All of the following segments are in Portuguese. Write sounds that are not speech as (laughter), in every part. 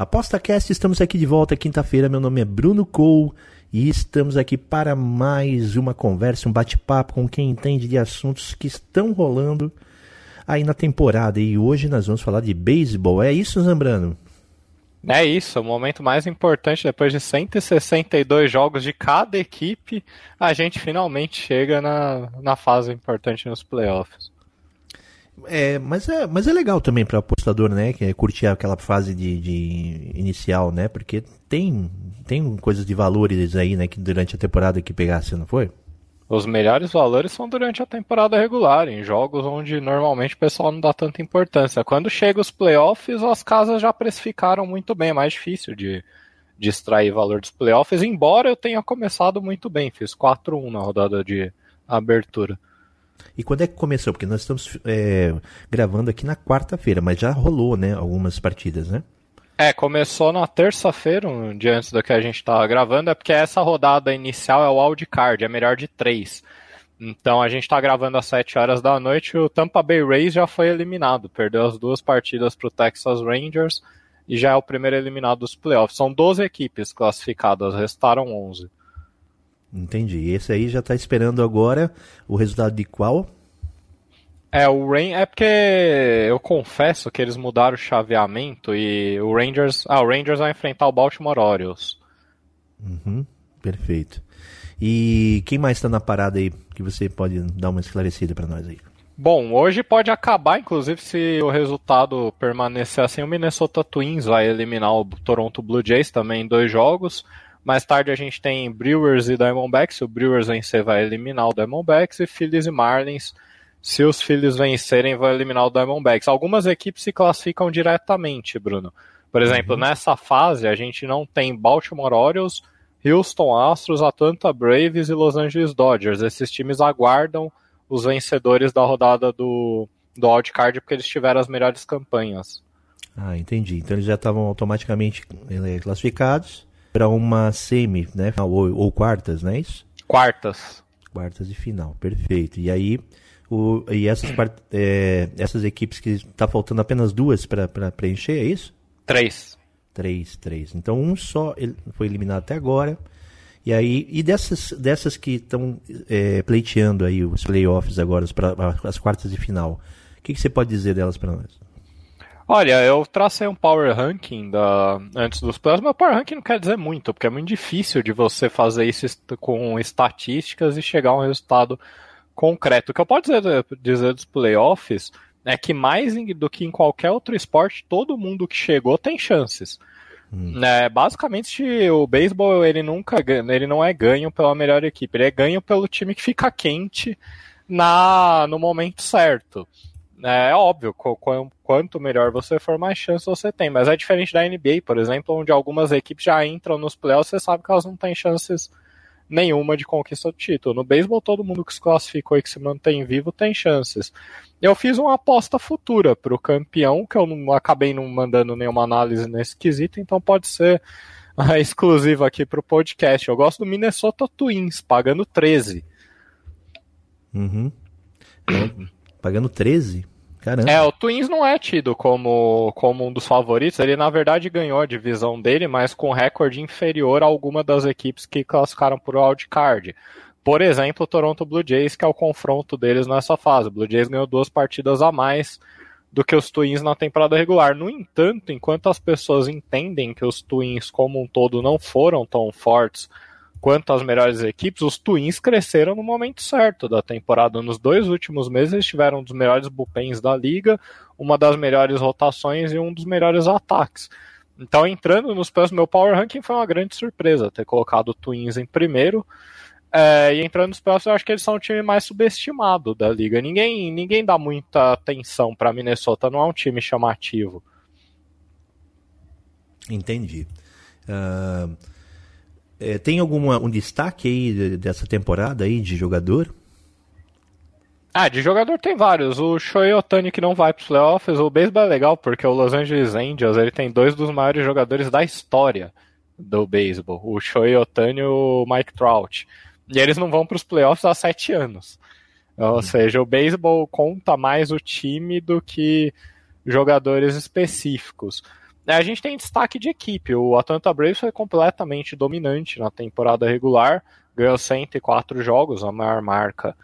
ApostaCast, estamos aqui de volta quinta-feira. Meu nome é Bruno Cole e estamos aqui para mais uma conversa, um bate-papo com quem entende de assuntos que estão rolando aí na temporada. E hoje nós vamos falar de beisebol. É isso, Zambrano? É isso, o momento mais importante depois de 162 jogos de cada equipe, a gente finalmente chega na, na fase importante nos playoffs. É, mas é, mas é legal também para apostador, né, que é curtir aquela fase de, de, inicial, né, porque tem tem coisas de valores aí, né, que durante a temporada que pegasse, não foi? Os melhores valores são durante a temporada regular, em jogos onde normalmente o pessoal não dá tanta importância. Quando chega os playoffs, as casas já precificaram muito bem, é mais difícil de, de extrair valor dos playoffs, embora eu tenha começado muito bem, fiz 4-1 na rodada de abertura. E quando é que começou? Porque nós estamos é, gravando aqui na quarta-feira, mas já rolou, né, algumas partidas, né? É, começou na terça-feira, um dia antes do que a gente estava gravando, é porque essa rodada inicial é o wildcard, é melhor de três. Então a gente está gravando às 7 horas da noite o Tampa Bay Rays já foi eliminado, perdeu as duas partidas para o Texas Rangers e já é o primeiro eliminado dos playoffs. São 12 equipes classificadas, restaram 11. Entendi. Esse aí já está esperando agora o resultado de qual? É, o Rain é porque eu confesso que eles mudaram o chaveamento e o Rangers. Ah, o Rangers vai enfrentar o Baltimore Orioles. Uhum, perfeito. E quem mais está na parada aí que você pode dar uma esclarecida para nós aí? Bom, hoje pode acabar, inclusive, se o resultado permanecer assim, o Minnesota Twins vai eliminar o Toronto Blue Jays também em dois jogos. Mais tarde a gente tem Brewers e Diamondbacks. O Brewers vencer, vai eliminar o Diamondbacks. E Phillies e Marlins se os Phillies vencerem, vai eliminar o Diamondbacks. Algumas equipes se classificam diretamente, Bruno. Por exemplo, uhum. nessa fase a gente não tem Baltimore Orioles, Houston Astros, Atlanta Braves e Los Angeles Dodgers. Esses times aguardam os vencedores da rodada do, do wildcard porque eles tiveram as melhores campanhas. Ah, entendi. Então eles já estavam automaticamente eh, classificados para uma semi, né? Ou, ou quartas, não é isso? Quartas. Quartas de final, perfeito. E aí o, e essas, é, essas equipes que está faltando apenas duas para preencher, é isso? Três. Três, três. Então um só foi eliminado até agora. E aí, e dessas, dessas que estão é, pleiteando aí os playoffs agora, as, as quartas de final, o que, que você pode dizer delas para nós? Olha, eu tracei um power ranking da, antes dos playoffs, mas power ranking não quer dizer muito, porque é muito difícil de você fazer isso com estatísticas e chegar a um resultado concreto. O que eu posso dizer, dizer dos playoffs é que mais do que em qualquer outro esporte, todo mundo que chegou tem chances. Hum. É, basicamente, o beisebol ele nunca ele não é ganho pela melhor equipe, ele é ganho pelo time que fica quente na no momento certo. É, é óbvio, quanto melhor você for, mais chance você tem. Mas é diferente da NBA, por exemplo, onde algumas equipes já entram nos playoffs, você sabe que elas não têm chances nenhuma de conquista do título. No beisebol, todo mundo que se classificou e que se mantém vivo tem chances. Eu fiz uma aposta futura para o campeão, que eu não acabei não mandando nenhuma análise nesse quesito, então pode ser (laughs) uh, exclusiva aqui para o podcast. Eu gosto do Minnesota Twins, pagando 13. Uhum. pagando 13? Caramba. É, o Twins não é tido como, como um dos favoritos. Ele, na verdade, ganhou a divisão dele, mas com recorde inferior a alguma das equipes que classificaram por wildcard. Por exemplo, o Toronto Blue Jays, que é o confronto deles nessa fase. O Blue Jays ganhou duas partidas a mais do que os Twins na temporada regular. No entanto, enquanto as pessoas entendem que os Twins como um todo não foram tão fortes quanto às melhores equipes, os Twins cresceram no momento certo da temporada. Nos dois últimos meses, eles tiveram um dos melhores bullpens da liga, uma das melhores rotações e um dos melhores ataques. Então, entrando nos playoffs, meu power ranking foi uma grande surpresa ter colocado o Twins em primeiro. É, e entrando nos playoffs, eu acho que eles são o time mais subestimado da liga. Ninguém, ninguém dá muita atenção para Minnesota, não é um time chamativo. Entendi. Uh, é, tem algum um destaque aí dessa temporada aí de jogador? Ah, de jogador tem vários. O Shohei Otani que não vai para os playoffs. O beisebol é legal porque o Los Angeles Angels ele tem dois dos maiores jogadores da história do beisebol. O Shohei Otani e o Mike Trout. E eles não vão para os playoffs há sete anos. Ou uhum. seja, o beisebol conta mais o time do que jogadores específicos. É, a gente tem destaque de equipe. O Atlanta Braves foi completamente dominante na temporada regular, ganhou 104 jogos, a maior marca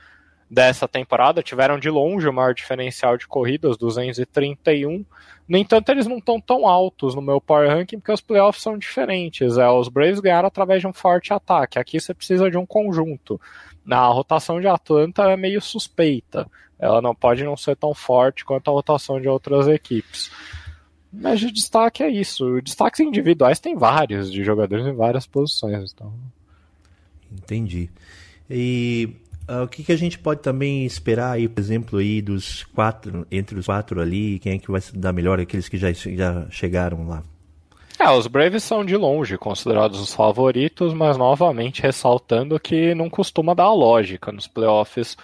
dessa temporada. Tiveram de longe o maior diferencial de corridas, 231. No entanto, eles não estão tão altos no meu power ranking porque os playoffs são diferentes. É, os Braves ganharam através de um forte ataque. Aqui você precisa de um conjunto. Na rotação de Atlanta é meio suspeita. Ela não pode não ser tão forte quanto a rotação de outras equipes. Mas o destaque é isso. Destaques individuais tem vários de jogadores em várias posições. Então... Entendi. E uh, o que, que a gente pode também esperar aí, por exemplo, aí dos quatro, entre os quatro ali, quem é que vai se dar melhor, aqueles que já, já chegaram lá? É, os Braves são de longe considerados os favoritos, mas novamente ressaltando que não costuma dar lógica nos playoffs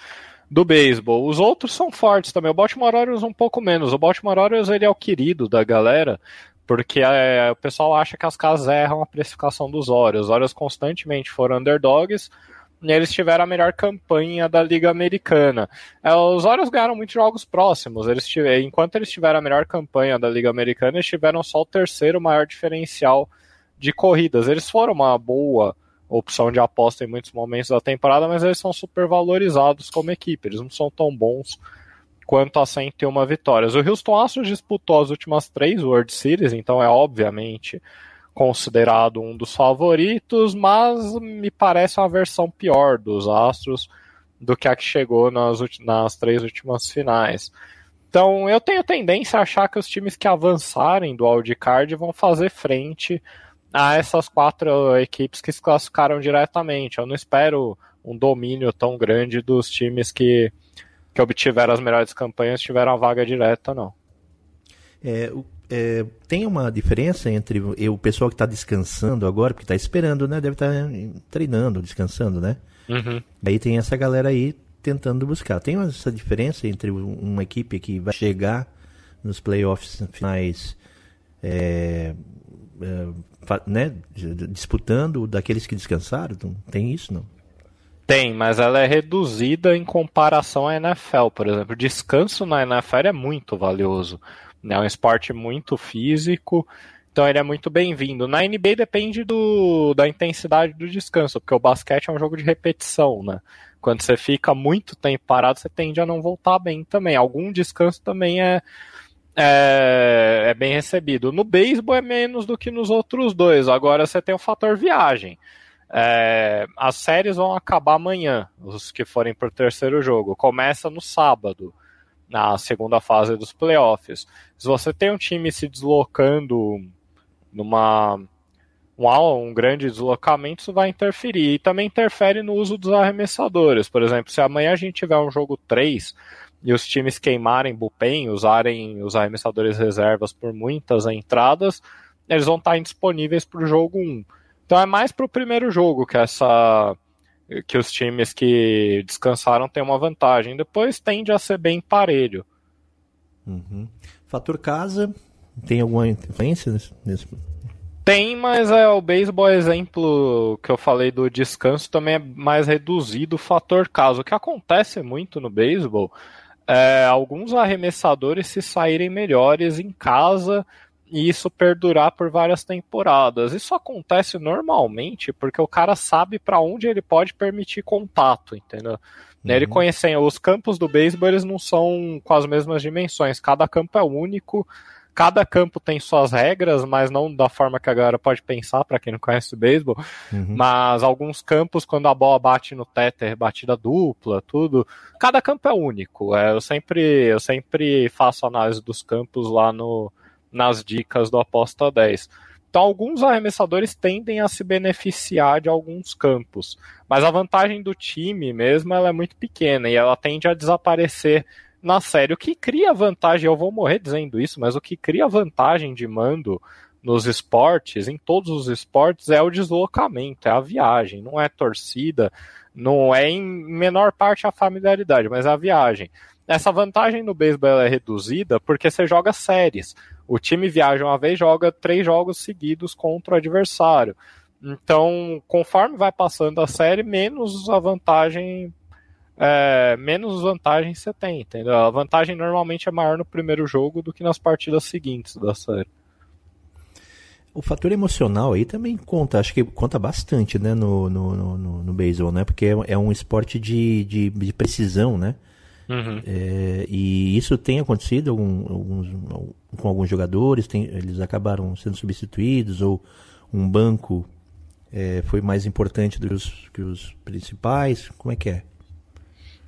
do beisebol. Os outros são fortes também. O Baltimore Orioles um pouco menos. O Baltimore Orioles ele é o querido da galera, porque é, o pessoal acha que as casas erram a precificação dos Orioles. Os Orioles constantemente foram underdogs e eles tiveram a melhor campanha da Liga Americana. É, os Orioles ganharam muitos jogos próximos. Eles tiveram, enquanto eles tiveram a melhor campanha da Liga Americana, eles tiveram só o terceiro maior diferencial de corridas. Eles foram uma boa opção de aposta em muitos momentos da temporada, mas eles são super valorizados como equipe, eles não são tão bons quanto a 101 vitórias. O Houston Astros disputou as últimas três World Series, então é obviamente considerado um dos favoritos, mas me parece uma versão pior dos Astros do que a que chegou nas, nas três últimas finais. Então eu tenho tendência a achar que os times que avançarem do wildcard vão fazer frente a essas quatro equipes que se classificaram diretamente. Eu não espero um domínio tão grande dos times que, que obtiveram as melhores campanhas tiveram a vaga direta, não. É, é, tem uma diferença entre o pessoal que está descansando agora, porque está esperando, né? Deve estar tá treinando, descansando, né? Uhum. Aí tem essa galera aí tentando buscar. Tem essa diferença entre uma equipe que vai chegar nos playoffs finais é, né, disputando daqueles que descansaram? Não tem isso, não? Tem, mas ela é reduzida em comparação à NFL, por exemplo. Descanso na NFL é muito valioso. É um esporte muito físico, então ele é muito bem-vindo. Na NBA depende do, da intensidade do descanso, porque o basquete é um jogo de repetição, né? Quando você fica muito tempo parado, você tende a não voltar bem também. Algum descanso também é, é, é bem recebido. No beisebol é menos do que nos outros dois. Agora você tem o fator viagem. É, as séries vão acabar amanhã, os que forem para o terceiro jogo. Começa no sábado, na segunda fase dos playoffs. Se você tem um time se deslocando numa um, um grande deslocamento, isso vai interferir. E também interfere no uso dos arremessadores. Por exemplo, se amanhã a gente tiver um jogo 3 e os times queimarem bullpen, usarem os arremessadores reservas por muitas entradas, eles vão estar indisponíveis para o jogo 1. Então é mais para o primeiro jogo que essa que os times que descansaram têm uma vantagem. Depois tende a ser bem parelho. Uhum. Fator casa tem alguma influência nesse, nesse... Tem, mas é o beisebol exemplo que eu falei do descanso também é mais reduzido o fator casa. O que acontece muito no beisebol é, alguns arremessadores se saírem melhores em casa e isso perdurar por várias temporadas. Isso acontece normalmente porque o cara sabe para onde ele pode permitir contato, entendeu? Uhum. Ele conhecendo os campos do beisebol, eles não são com as mesmas dimensões. Cada campo é único Cada campo tem suas regras, mas não da forma que a galera pode pensar, para quem não conhece o beisebol. Uhum. Mas alguns campos, quando a bola bate no teto, é batida dupla, tudo. Cada campo é único. É, eu, sempre, eu sempre faço análise dos campos lá no, nas dicas do Aposta 10. Então, alguns arremessadores tendem a se beneficiar de alguns campos, mas a vantagem do time mesmo ela é muito pequena e ela tende a desaparecer na série. O que cria vantagem, eu vou morrer dizendo isso, mas o que cria vantagem de mando nos esportes, em todos os esportes, é o deslocamento, é a viagem, não é torcida, não é em menor parte a familiaridade, mas a viagem. Essa vantagem no beisebol é reduzida porque você joga séries. O time viaja uma vez, joga três jogos seguidos contra o adversário. Então, conforme vai passando a série, menos a vantagem. É, menos vantagens você tem, entendeu? A vantagem normalmente é maior no primeiro jogo do que nas partidas seguintes da série. O fator emocional aí também conta, acho que conta bastante, né, no, no, no, no beisebol, né? Porque é, é um esporte de, de, de precisão, né? Uhum. É, e isso tem acontecido algum, alguns, com alguns jogadores, tem, eles acabaram sendo substituídos, ou um banco é, foi mais importante dos, que os principais? Como é que é?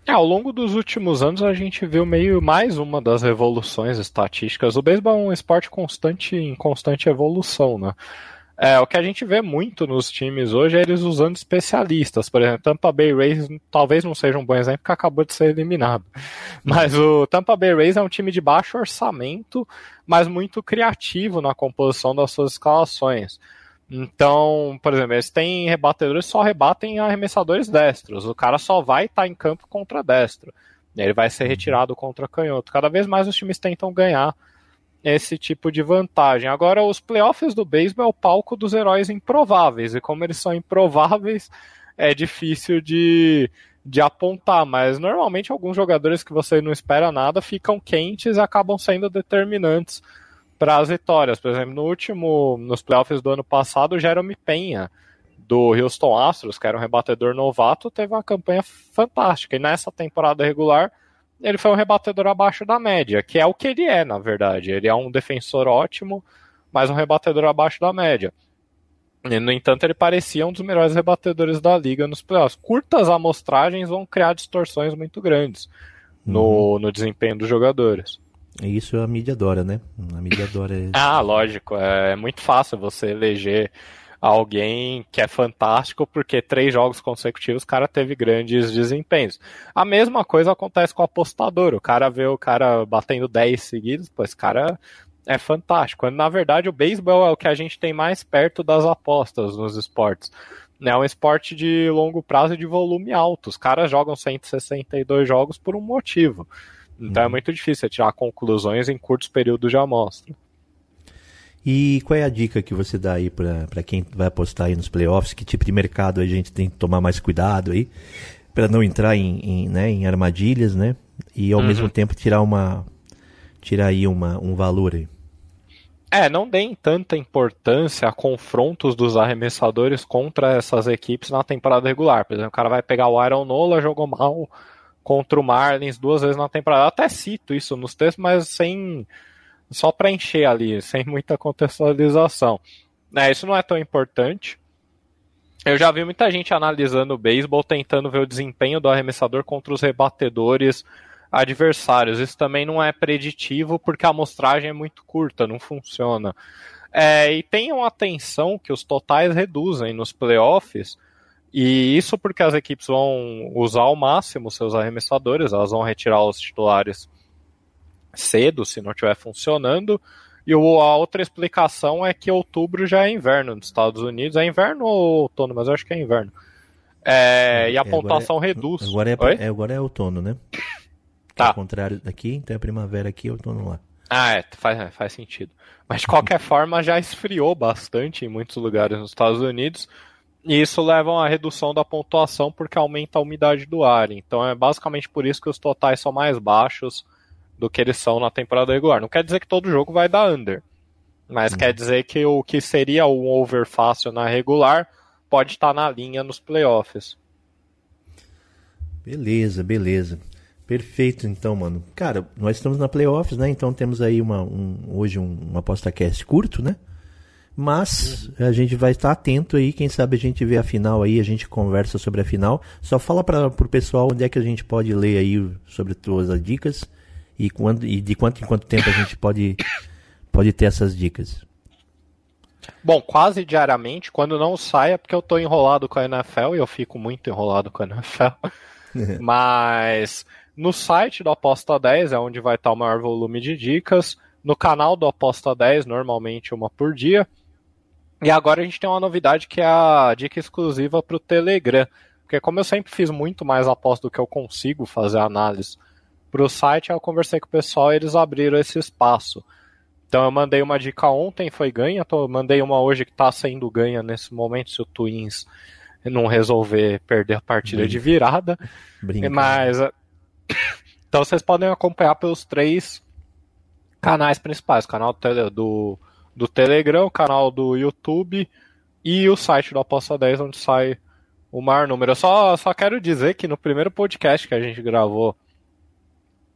É, ao longo dos últimos anos a gente viu meio mais uma das revoluções estatísticas. O beisebol é um esporte constante em constante evolução, né? É, o que a gente vê muito nos times hoje é eles usando especialistas. Por exemplo, Tampa Bay Rays talvez não seja um bom exemplo porque acabou de ser eliminado. (laughs) Mas o Tampa Bay Rays é um time de baixo orçamento, mas muito criativo na composição das suas escalações. Então, por exemplo, eles têm rebatedores só rebatem arremessadores destros. O cara só vai estar tá em campo contra destro. Ele vai ser retirado contra canhoto. Cada vez mais os times tentam ganhar esse tipo de vantagem. Agora, os playoffs do beisebol é o palco dos heróis improváveis. E como eles são improváveis, é difícil de, de apontar. Mas normalmente alguns jogadores que você não espera nada ficam quentes e acabam sendo determinantes para as vitórias. Por exemplo, no último, nos playoffs do ano passado, o Jeremy Penha, do Houston Astros, que era um rebatedor novato, teve uma campanha fantástica. E nessa temporada regular, ele foi um rebatedor abaixo da média, que é o que ele é, na verdade. Ele é um defensor ótimo, mas um rebatedor abaixo da média. E, no entanto, ele parecia um dos melhores rebatedores da liga nos playoffs. Curtas amostragens vão criar distorções muito grandes no, uhum. no desempenho dos jogadores. Isso a mídia adora, né? A mídia adora. (laughs) ah, lógico. É muito fácil você eleger alguém que é fantástico porque três jogos consecutivos o cara teve grandes desempenhos. A mesma coisa acontece com o apostador. O cara vê o cara batendo 10 seguidos, esse cara é fantástico. Quando, na verdade, o beisebol é o que a gente tem mais perto das apostas nos esportes. É um esporte de longo prazo e de volume alto. Os caras jogam 162 jogos por um motivo. Então é uhum. é muito difícil tirar conclusões em curtos períodos de amostra. E qual é a dica que você dá aí para quem vai apostar aí nos playoffs? Que tipo de mercado a gente tem que tomar mais cuidado aí para não entrar em, em, né, em armadilhas, né? E ao uhum. mesmo tempo tirar uma tirar aí uma, um valor aí. É, não deem tanta importância a confrontos dos arremessadores contra essas equipes na temporada regular. Por exemplo, o cara vai pegar o Aaron Nola, jogou mal, contra o Marlins duas vezes na temporada. Eu até cito isso nos textos, mas sem só para encher ali, sem muita contextualização. É, isso não é tão importante. Eu já vi muita gente analisando o beisebol, tentando ver o desempenho do arremessador contra os rebatedores adversários. Isso também não é preditivo porque a amostragem é muito curta, não funciona. É, e tenham atenção que os totais reduzem nos playoffs e isso porque as equipes vão usar ao máximo seus arremessadores, elas vão retirar os titulares cedo, se não estiver funcionando. E a outra explicação é que outubro já é inverno nos Estados Unidos. É inverno ou outono? Mas eu acho que é inverno. É, e a é, pontuação é, reduz. Agora é, é, agora é outono, né? Tá. Ao contrário daqui, então é primavera aqui e outono lá. Ah, é, faz, faz sentido. Mas de qualquer (laughs) forma já esfriou bastante em muitos lugares nos Estados Unidos. E isso leva a uma redução da pontuação porque aumenta a umidade do ar. Então é basicamente por isso que os totais são mais baixos do que eles são na temporada regular. Não quer dizer que todo jogo vai dar under. Mas uhum. quer dizer que o que seria um over fácil na regular pode estar na linha nos playoffs. Beleza, beleza. Perfeito, então, mano. Cara, nós estamos na playoffs, né? Então temos aí uma, um, hoje um, uma aposta cast curto, né? Mas a gente vai estar atento aí, quem sabe a gente vê a final aí, a gente conversa sobre a final. Só fala para o pessoal onde é que a gente pode ler aí sobre todas as dicas e, quando, e de quanto em quanto tempo a gente pode, pode ter essas dicas. Bom, quase diariamente, quando não sai é porque eu estou enrolado com a NFL e eu fico muito enrolado com a NFL. (laughs) Mas no site do Aposta 10 é onde vai estar o maior volume de dicas. no canal do Aposta 10, normalmente uma por dia. E agora a gente tem uma novidade que é a dica exclusiva para o Telegram. Porque como eu sempre fiz muito mais aposta do que eu consigo fazer análise para o site, eu conversei com o pessoal e eles abriram esse espaço. Então eu mandei uma dica ontem, foi ganha, tô, mandei uma hoje que está sendo ganha nesse momento, se o Twins não resolver perder a partida Brinca. de virada. Brinca. Mas. (coughs) Então vocês podem acompanhar pelos três canais principais: o canal do, do Telegram, o canal do YouTube e o site do Aposta 10, onde sai o maior número. Eu só, só quero dizer que no primeiro podcast que a gente gravou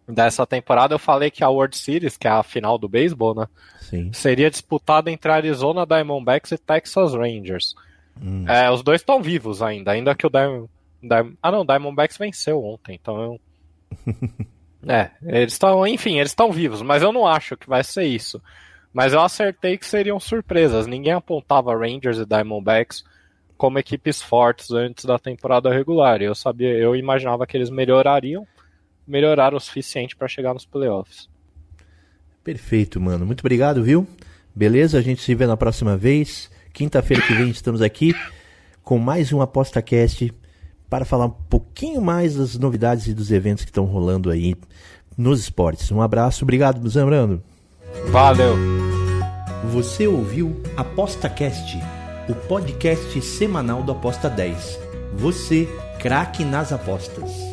dessa temporada, eu falei que a World Series, que é a final do beisebol, né? Sim. Seria disputada entre Arizona Diamondbacks e Texas Rangers. Hum. É, os dois estão vivos ainda, ainda que o Diamond, Diamond, ah não, Diamondbacks venceu ontem, então eu... (laughs) é, eles estão, enfim, eles estão vivos, mas eu não acho que vai ser isso. Mas eu acertei que seriam surpresas. Ninguém apontava Rangers e Diamondbacks como equipes fortes antes da temporada regular. Eu sabia, eu imaginava que eles melhorariam, melhoraram o suficiente para chegar nos playoffs. Perfeito, mano. Muito obrigado, viu? Beleza? A gente se vê na próxima vez. Quinta-feira que vem estamos aqui com mais um ApostaCast para falar um pouquinho mais das novidades e dos eventos que estão rolando aí nos esportes. Um abraço, obrigado, Zambrano. Valeu. Você ouviu ApostaCast, o podcast semanal do Aposta 10. Você, craque nas apostas.